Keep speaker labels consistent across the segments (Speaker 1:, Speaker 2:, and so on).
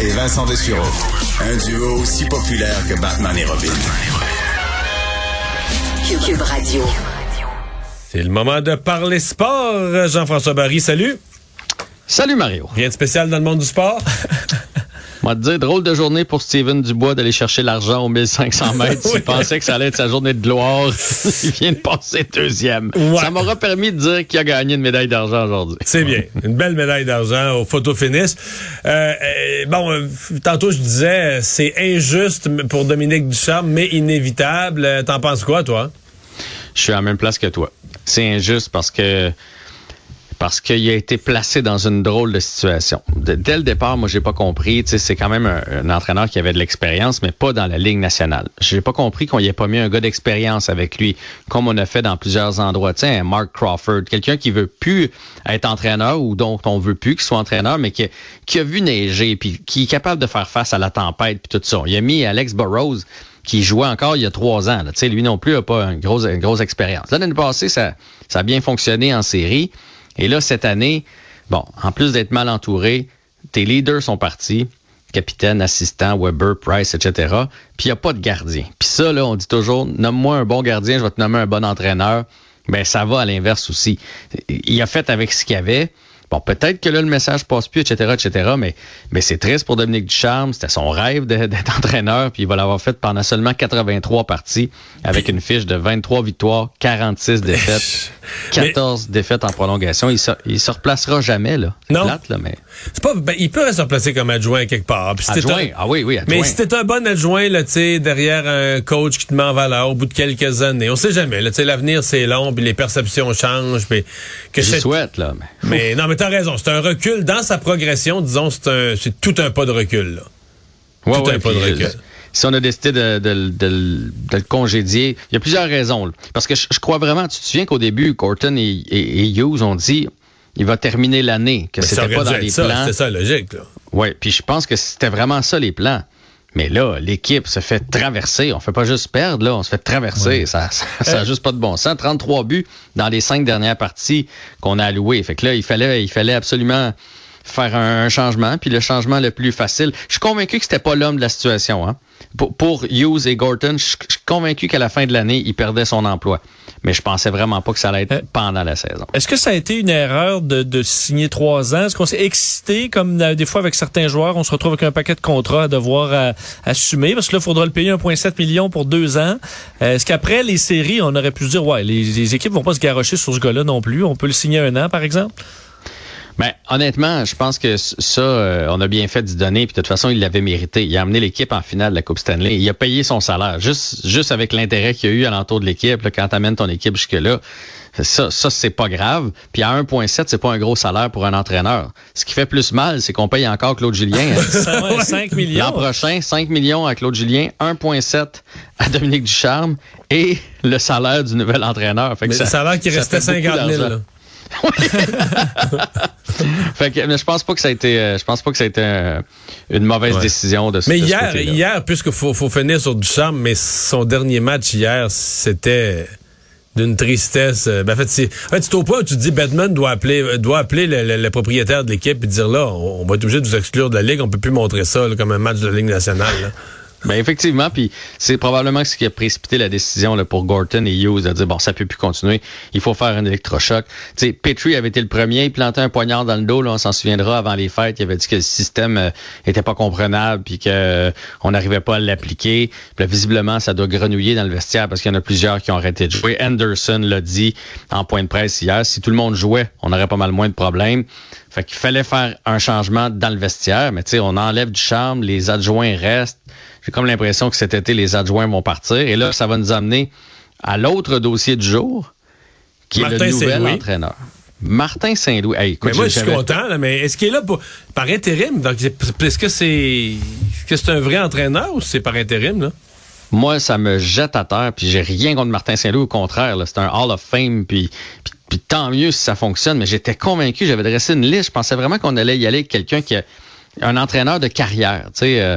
Speaker 1: et Vincent Dessureau. Un duo aussi populaire que Batman et Robin.
Speaker 2: Cube Radio.
Speaker 3: C'est le moment de parler sport. Jean-François Barry, salut.
Speaker 4: Salut Mario.
Speaker 3: Rien de spécial dans le monde du sport?
Speaker 4: On va te dire, drôle de journée pour Steven Dubois d'aller chercher l'argent aux 1500 mètres. Il pensait que ça allait être sa journée de gloire. Il vient de passer deuxième. Ça m'aura permis de dire qu'il a gagné une médaille d'argent aujourd'hui.
Speaker 3: C'est bien. Une belle médaille d'argent au photo finish. Euh, euh, bon, euh, tantôt je disais, c'est injuste pour Dominique Ducharme, mais inévitable. T'en penses quoi, toi?
Speaker 4: Je suis à la même place que toi. C'est injuste parce que parce qu'il a été placé dans une drôle de situation. dès le départ, moi, j'ai pas compris. C'est quand même un, entraîneur qui avait de l'expérience, mais pas dans la Ligue nationale. J'ai pas compris qu'on y ait pas mis un gars d'expérience avec lui, comme on a fait dans plusieurs endroits. Tiens, Mark Crawford, quelqu'un qui veut plus être entraîneur ou dont on veut plus qu'il soit entraîneur, mais qui, qui a vu neiger, puis qui est capable de faire face à la tempête, puis tout ça. Il a mis Alex Burrows qui jouait encore il y a trois ans. Là. Lui non plus n'a pas une grosse, une grosse expérience. L'année passée, ça, ça a bien fonctionné en série. Et là, cette année, bon, en plus d'être mal entouré, tes leaders sont partis, capitaine, assistant, Weber, Price, etc. Puis il n'y a pas de gardien. Puis ça, là, on dit toujours, nomme-moi un bon gardien, je vais te nommer un bon entraîneur. Ben, ça va à l'inverse aussi. Il a fait avec ce qu'il y avait. Bon, peut-être que là, le message passe plus, etc., etc., mais, mais c'est triste pour Dominique Ducharme. C'était son rêve d'être entraîneur, puis il va l'avoir fait pendant seulement 83 parties, avec une fiche de 23 victoires, 46 défaites, 14 défaites en prolongation. Il se, il se replacera jamais, là.
Speaker 3: Non. Plate, là, mais... Pas, ben, il peut se replacer comme adjoint quelque part.
Speaker 4: adjoint, ah oui, oui, adjoint.
Speaker 3: Mais si t'es un bon adjoint, là, tu sais, derrière un coach qui te met en valeur au bout de quelques années, on sait jamais, là, tu sais, l'avenir, c'est long, puis les perceptions changent, puis
Speaker 4: que Je souhaite, là.
Speaker 3: Mais, mais non, mais t'as raison. C'est un recul dans sa progression. Disons, c'est tout un pas de recul. Là.
Speaker 4: tout un pas de recul. Si on a décidé de, le congédier, il y a plusieurs raisons. Parce que je, crois vraiment, tu te souviens qu'au début, Corton et, Hughes ont dit il va terminer l'année, que c'était pas dans les plans.
Speaker 3: C'était ça, logique.
Speaker 4: Oui, puis je pense que c'était vraiment ça les plans. Mais là, l'équipe se fait traverser. On fait pas juste perdre, là, on se fait traverser. Ça n'a juste pas de bon sens. 33 buts dans les cinq dernières parties qu'on a allouées. Fait que là, il fallait, il fallait absolument faire un, changement. Puis le changement le plus facile, je suis convaincu que c'était pas l'homme de la situation. Hein. Pour, Hughes et Gorton, je suis convaincu qu'à la fin de l'année, il perdait son emploi. Mais je pensais vraiment pas que ça allait être euh, pendant la saison.
Speaker 5: Est-ce que ça a été une erreur de, signer trois ans? Est-ce qu'on s'est excité, comme euh, des fois avec certains joueurs, on se retrouve avec un paquet de contrats à devoir euh, assumer? Parce que là, il faudra le payer 1,7 million pour deux ans. Est-ce qu'après les séries, on aurait pu se dire, ouais, les, les équipes vont pas se garrocher sur ce gars-là non plus? On peut le signer un an, par exemple?
Speaker 4: Ben, honnêtement, je pense que ça, euh, on a bien fait d'y donner. Puis de toute façon, il l'avait mérité. Il a amené l'équipe en finale de la Coupe Stanley. Il a payé son salaire. Juste, juste avec l'intérêt qu'il y a eu alentour de l'équipe, quand tu amènes ton équipe jusque-là. Ça, ça c'est pas grave. Puis à 1,7, c'est pas un gros salaire pour un entraîneur. Ce qui fait plus mal, c'est qu'on paye encore Claude Julien.
Speaker 5: 5 millions.
Speaker 4: L'an prochain, 5 millions à Claude Julien, 1,7 à Dominique Ducharme et le salaire du nouvel entraîneur.
Speaker 3: Fait que le salaire qui restait 50 000.
Speaker 4: fait que, mais je pense pas que ça a été, euh, je pense pas que ça a été euh, une mauvaise décision de.
Speaker 3: Mais hier, hier, puisque faut, faut finir sur du charme, mais son dernier match hier, c'était d'une tristesse. Ben, en fait, c'est, en fait, au point où tu te dis, Batman doit appeler, doit appeler le, propriétaire de l'équipe et dire là, on, va être obligé de vous exclure de la ligue, on peut plus montrer ça comme un match de la ligue nationale.
Speaker 4: Ben effectivement, puis c'est probablement ce qui a précipité la décision pour Gorton et Hughes de dire bon, ça peut plus continuer, il faut faire un électrochoc. Tu sais, Petrie avait été le premier, il plantait un poignard dans le dos, on s'en souviendra avant les fêtes, il avait dit que le système euh, était pas comprenable puis que euh, on n'arrivait pas à l'appliquer. Visiblement, ça doit grenouiller dans le vestiaire parce qu'il y en a plusieurs qui ont arrêté de jouer. Anderson l'a dit en point de presse hier, si tout le monde jouait, on aurait pas mal moins de problèmes. Fait qu'il fallait faire un changement dans le vestiaire, mais tu sais, on enlève du charme, les adjoints restent. J'ai comme l'impression que cet été, les adjoints vont partir. Et là, ça va nous amener à l'autre dossier du jour, qui est le nouvel entraîneur. Martin Saint-Louis.
Speaker 3: mais moi, je suis content, mais est-ce qu'il est là pour, par intérim? Donc, est-ce que c'est que c'est un vrai entraîneur ou c'est par intérim? Là?
Speaker 4: Moi, ça me jette à terre, puis j'ai rien contre Martin Saint-Louis. Au contraire, c'est un Hall of Fame, puis, puis, tant mieux si ça fonctionne. Mais j'étais convaincu, j'avais dressé une liste. Je pensais vraiment qu'on allait y aller avec quelqu'un qui a un entraîneur de carrière. Tu sais, euh,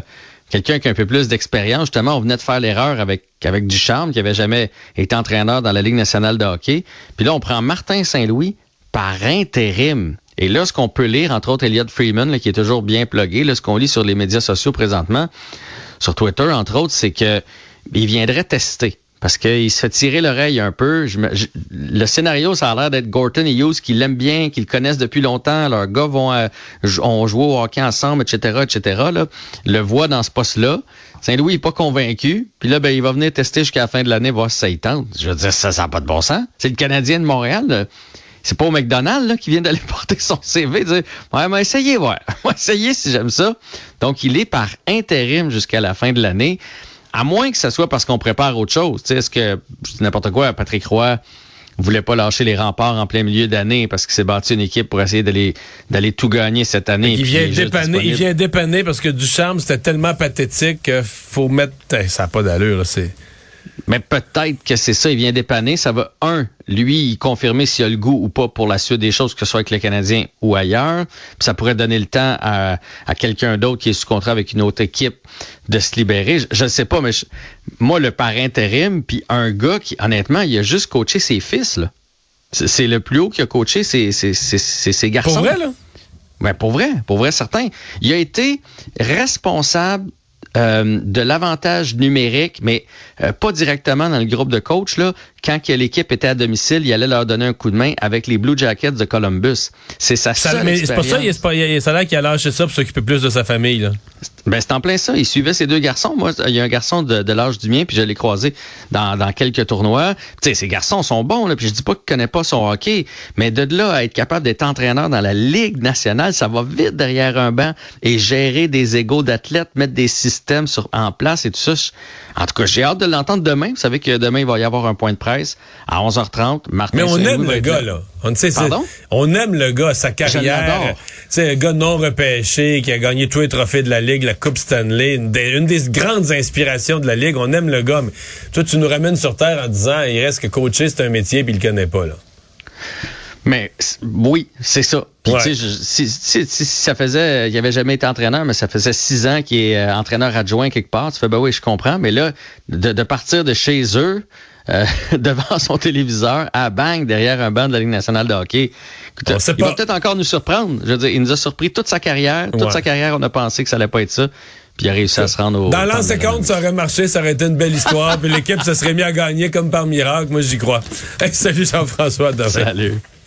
Speaker 4: quelqu'un qui a un peu plus d'expérience. Justement, on venait de faire l'erreur avec, avec Ducharme, qui avait jamais été entraîneur dans la Ligue nationale de hockey. Puis là, on prend Martin Saint-Louis par intérim. Et là, ce qu'on peut lire, entre autres Elliot Freeman, qui est toujours bien plugué, là, ce qu'on lit sur les médias sociaux présentement, sur Twitter, entre autres, c'est que il viendrait tester. Parce qu'il se fait tirer l'oreille un peu. Je le scénario, ça a l'air d'être Gorton et Hughes qui l'aiment bien, qui le connaissent depuis longtemps. Leurs gars vont euh, j- ont au hockey ensemble, etc., etc. Le voit dans ce poste-là. Saint-Louis est pas convaincu. Puis là, ben, il va venir tester jusqu'à la fin de l'année, voir si ça y tente. Je veux dire, ça, n'a pas de bon sens. C'est le Canadien de Montréal. là. C'est pas au McDonald's là, qui vient d'aller porter son CV, dire Ouais, mais essayez, ouais. Essayer si j'aime ça. Donc, il est par intérim jusqu'à la fin de l'année. À moins que ce soit parce qu'on prépare autre chose. Tu sais, Est-ce que n'importe quoi, Patrick Roy voulait pas lâcher les remparts en plein milieu d'année parce qu'il s'est bâti une équipe pour essayer d'aller d'aller tout gagner cette année.
Speaker 3: Il vient dépanner, il vient dépanner parce que Ducharme, c'était tellement pathétique qu'il faut mettre. Ça n'a pas d'allure, c'est.
Speaker 4: Mais peut-être que c'est ça, il vient dépanner. Ça va, un, lui, confirmer s'il a le goût ou pas pour la suite des choses, que ce soit avec le Canadien ou ailleurs. Puis ça pourrait donner le temps à, à quelqu'un d'autre qui est sous contrat avec une autre équipe de se libérer. Je ne sais pas, mais je- moi, le par intérim, puis un gars qui, honnêtement, il a juste coaché ses fils, là. C'est le plus haut qu'il a coaché ses, ses, ses, ses- ses garçons.
Speaker 3: Pour vrai, là?
Speaker 4: Ben, pour vrai, pour vrai, certain. Il a été responsable euh, de l'avantage numérique, mais euh, pas directement dans le groupe de coach. Là, quand que l'équipe était à domicile, il allait leur donner un coup de main avec les Blue Jackets de Columbus. C'est sa
Speaker 3: Ça,
Speaker 4: seule
Speaker 3: mais c'est pas ça, il, c'est pas, il, ça a l'air qu'il a lâché ça pour s'occuper plus de sa famille, là.
Speaker 4: Ben, c'est en plein ça. Il suivait ses deux garçons. Moi, il y a un garçon de, de l'âge du mien, puis je l'ai croisé dans, dans quelques tournois. Tu sais, ces garçons sont bons, là, puis je dis pas qu'ils connaissent pas son hockey, mais de là à être capable d'être entraîneur dans la Ligue nationale, ça va vite derrière un banc et gérer des égaux d'athlètes, mettre des systèmes sur, en place et tout ça. En tout cas, j'ai hâte de l'entendre demain. Vous savez que demain, il va y avoir un point de presse à 11h30. Martin
Speaker 3: Mais on aime le gars, là. On, c'est-
Speaker 4: Pardon?
Speaker 3: on aime le gars, sa carrière. sais, un gars non repêché, qui a gagné tous les trophées de la Ligue, la Coupe Stanley, une des, une des grandes inspirations de la Ligue. On aime le gars, mais toi, tu nous ramènes sur Terre en disant, il reste que coacher, c'est un métier, puis il le connaît pas, là.
Speaker 4: Mais oui, c'est ça. Puis,
Speaker 3: Ouais.
Speaker 4: tu sais, si, si- si- si ça faisait, il avait jamais été entraîneur, mais ça faisait six ans qu'il est euh, entraîneur adjoint quelque part. Tu fais, ben oui, je comprends. Mais là, de, de partir de chez eux, euh, devant son téléviseur, à bang, derrière un banc de la Ligue nationale de hockey, écoute,
Speaker 3: On sait
Speaker 4: il va peut-être encore nous surprendre. Je veux dire, il nous a surpris toute sa carrière. Toute
Speaker 3: Ouais.
Speaker 4: sa carrière, on a pensé que ça allait pas être ça. Puis il a réussi à se rendre au.
Speaker 3: Dans l'an
Speaker 4: temple de
Speaker 3: 50, ça aurait marché, ça aurait été une belle histoire, puis l'équipe se serait mis à gagner comme par miracle. Moi, j'y crois. Hey, salut Jean-François.
Speaker 4: Salut.